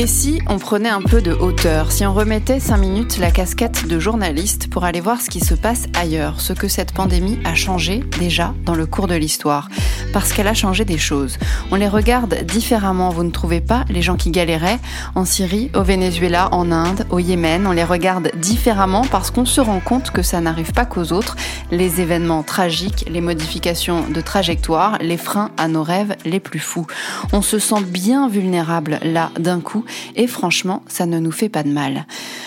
Et si on prenait un peu de hauteur, si on remettait 5 minutes la casquette de journaliste pour aller voir ce qui se passe ailleurs, ce que cette pandémie a changé déjà dans le cours de l'histoire? Parce qu'elle a changé des choses. On les regarde différemment, vous ne trouvez pas Les gens qui galéraient en Syrie, au Venezuela, en Inde, au Yémen, on les regarde différemment parce qu'on se rend compte que ça n'arrive pas qu'aux autres. Les événements tragiques, les modifications de trajectoire, les freins à nos rêves les plus fous. On se sent bien vulnérable là d'un coup et franchement, ça ne nous fait pas de mal.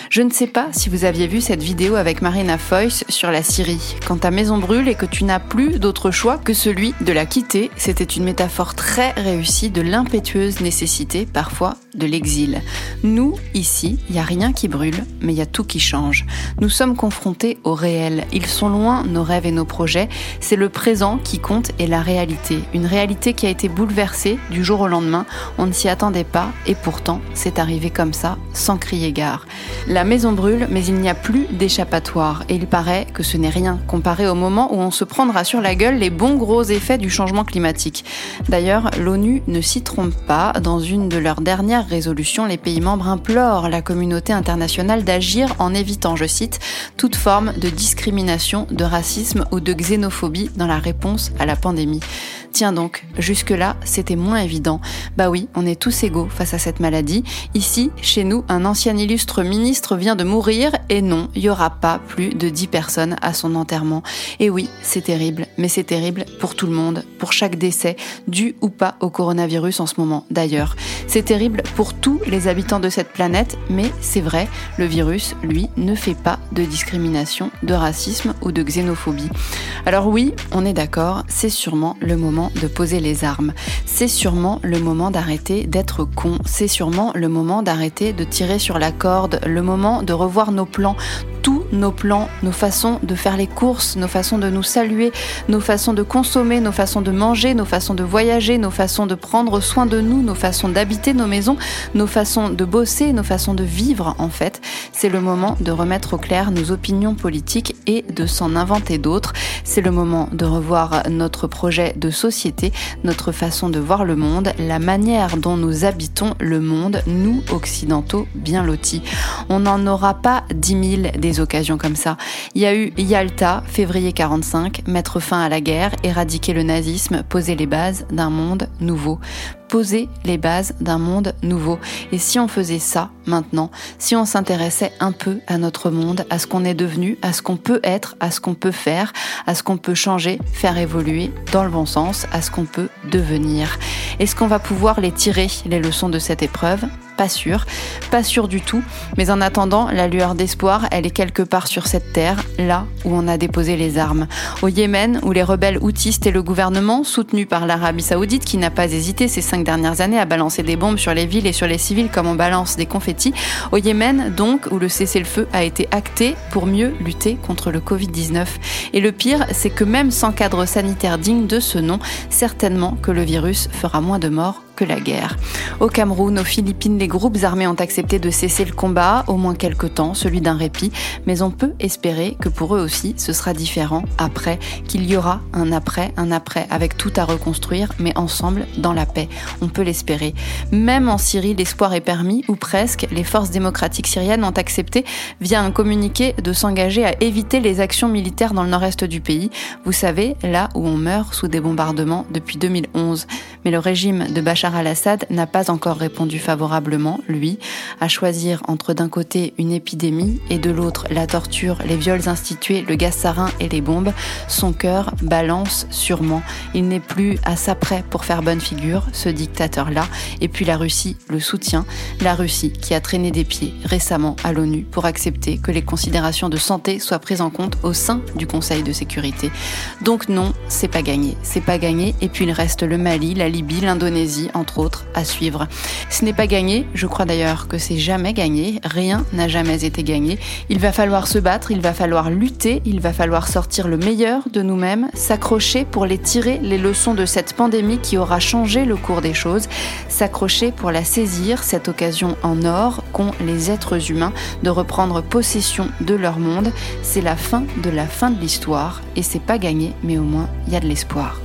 Je ne sais pas si vous aviez vu cette vidéo avec Marina Foyce sur la Syrie. Quand ta maison brûle et que tu n'as plus d'autre choix que celui de la quitter, c'était une métaphore très réussie de l'impétueuse nécessité parfois de l'exil. Nous, ici, il n'y a rien qui brûle, mais il y a tout qui change. Nous sommes confrontés au réel. Ils sont loin nos rêves et nos projets. C'est le présent qui compte et la réalité. Une réalité qui a été bouleversée du jour au lendemain. On ne s'y attendait pas et pourtant c'est arrivé comme ça, sans crier gare. La maison brûle, mais il n'y a plus d'échappatoire et il paraît que ce n'est rien comparé au moment où on se prendra sur la gueule les bons gros effets du changement climatique. D'ailleurs, l'ONU ne s'y trompe pas. Dans une de leurs dernières résolutions, les pays membres implorent la communauté internationale d'agir en évitant, je cite, toute forme de discrimination, de racisme ou de xénophobie dans la réponse à la pandémie. Tiens donc, jusque-là, c'était moins évident. Bah oui, on est tous égaux face à cette maladie. Ici, chez nous, un ancien illustre ministre vient de mourir et non, il n'y aura pas plus de 10 personnes à son enterrement. Et oui, c'est terrible, mais c'est terrible pour tout le monde, pour chaque décès, dû ou pas au coronavirus en ce moment d'ailleurs. C'est terrible pour tous les habitants de cette planète, mais c'est vrai, le virus, lui, ne fait pas de discrimination, de racisme ou de xénophobie. Alors oui, on est d'accord, c'est sûrement le moment de poser les armes. C'est sûrement le moment d'arrêter d'être con. C'est sûrement le moment d'arrêter de tirer sur la corde. Le moment de revoir nos plans tous nos plans, nos façons de faire les courses, nos façons de nous saluer, nos façons de consommer, nos façons de manger, nos façons de voyager, nos façons de prendre soin de nous, nos façons d'habiter nos maisons, nos façons de bosser, nos façons de vivre en fait. C'est le moment de remettre au clair nos opinions politiques et de s'en inventer d'autres. C'est le moment de revoir notre projet de société, notre façon de voir le monde, la manière dont nous habitons le monde, nous occidentaux bien lotis. On n'en aura pas dix mille des occasions Il y a eu Yalta, février 45, mettre fin à la guerre, éradiquer le nazisme, poser les bases d'un monde nouveau poser les bases d'un monde nouveau. Et si on faisait ça maintenant, si on s'intéressait un peu à notre monde, à ce qu'on est devenu, à ce qu'on peut être, à ce qu'on peut faire, à ce qu'on peut changer, faire évoluer dans le bon sens, à ce qu'on peut devenir. Est-ce qu'on va pouvoir les tirer, les leçons de cette épreuve? Pas sûr, pas sûr du tout, mais en attendant, la lueur d'espoir, elle est quelque part sur cette terre, là où on a déposé les armes. Au Yémen, où les rebelles houtistes et le gouvernement, soutenus par l'Arabie saoudite, qui n'a pas hésité ces cinq dernières années à balancer des bombes sur les villes et sur les civils comme on balance des confettis, au Yémen, donc, où le cessez-le-feu a été acté pour mieux lutter contre le Covid-19. Et le pire, c'est que même sans cadre sanitaire digne de ce nom, certainement que le virus fera moins de morts la guerre. Au Cameroun, aux Philippines, les groupes armés ont accepté de cesser le combat, au moins quelque temps, celui d'un répit, mais on peut espérer que pour eux aussi, ce sera différent après, qu'il y aura un après, un après, avec tout à reconstruire, mais ensemble, dans la paix. On peut l'espérer. Même en Syrie, l'espoir est permis, ou presque, les forces démocratiques syriennes ont accepté, via un communiqué, de s'engager à éviter les actions militaires dans le nord-est du pays. Vous savez, là où on meurt sous des bombardements depuis 2011. Mais le régime de Al-Assad n'a pas encore répondu favorablement, lui, à choisir entre d'un côté une épidémie et de l'autre la torture, les viols institués, le gaz sarin et les bombes. Son cœur balance sûrement. Il n'est plus à sa prêt pour faire bonne figure, ce dictateur-là. Et puis la Russie le soutient. La Russie qui a traîné des pieds récemment à l'ONU pour accepter que les considérations de santé soient prises en compte au sein du Conseil de sécurité. Donc non, c'est pas gagné. C'est pas gagné. Et puis il reste le Mali, la Libye, l'Indonésie, entre autres, à suivre. Ce n'est pas gagné, je crois d'ailleurs que c'est jamais gagné, rien n'a jamais été gagné. Il va falloir se battre, il va falloir lutter, il va falloir sortir le meilleur de nous-mêmes, s'accrocher pour les tirer les leçons de cette pandémie qui aura changé le cours des choses, s'accrocher pour la saisir, cette occasion en or qu'ont les êtres humains de reprendre possession de leur monde. C'est la fin de la fin de l'histoire et c'est pas gagné, mais au moins il y a de l'espoir.